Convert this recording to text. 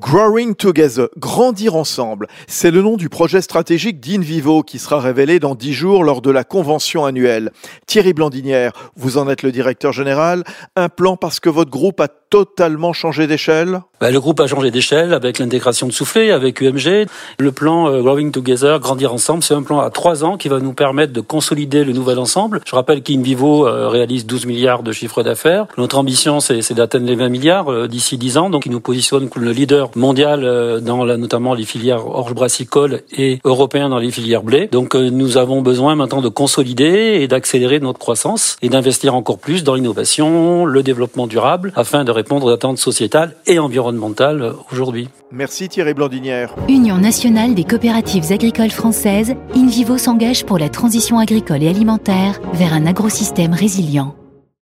Growing Together, grandir ensemble, c'est le nom du projet stratégique d'InVivo qui sera révélé dans dix jours lors de la convention annuelle. Thierry Blandinière, vous en êtes le directeur général. Un plan parce que votre groupe a totalement changé d'échelle? Bah, Le groupe a changé d'échelle avec l'intégration de Soufflé, avec UMG. Le plan euh, Growing Together, grandir ensemble, c'est un plan à trois ans qui va nous permettre de consolider le nouvel ensemble. Je rappelle qu'InVivo euh, réalise 12 milliards de chiffre d'affaires. Notre ambition, c'est d'atteindre les 20 milliards euh, d'ici 10 ans. Donc, il nous positionne comme le leader mondial dans la, notamment les filières orge brassicole et européen dans les filières blé. Donc, nous avons besoin maintenant de consolider et d'accélérer notre croissance et d'investir encore plus dans l'innovation, le développement durable, afin de répondre aux attentes sociétales et environnementales aujourd'hui. Merci Thierry Blandinière. Union nationale des coopératives agricoles françaises, InVivo s'engage pour la transition agricole et alimentaire vers un agrosystème résilient.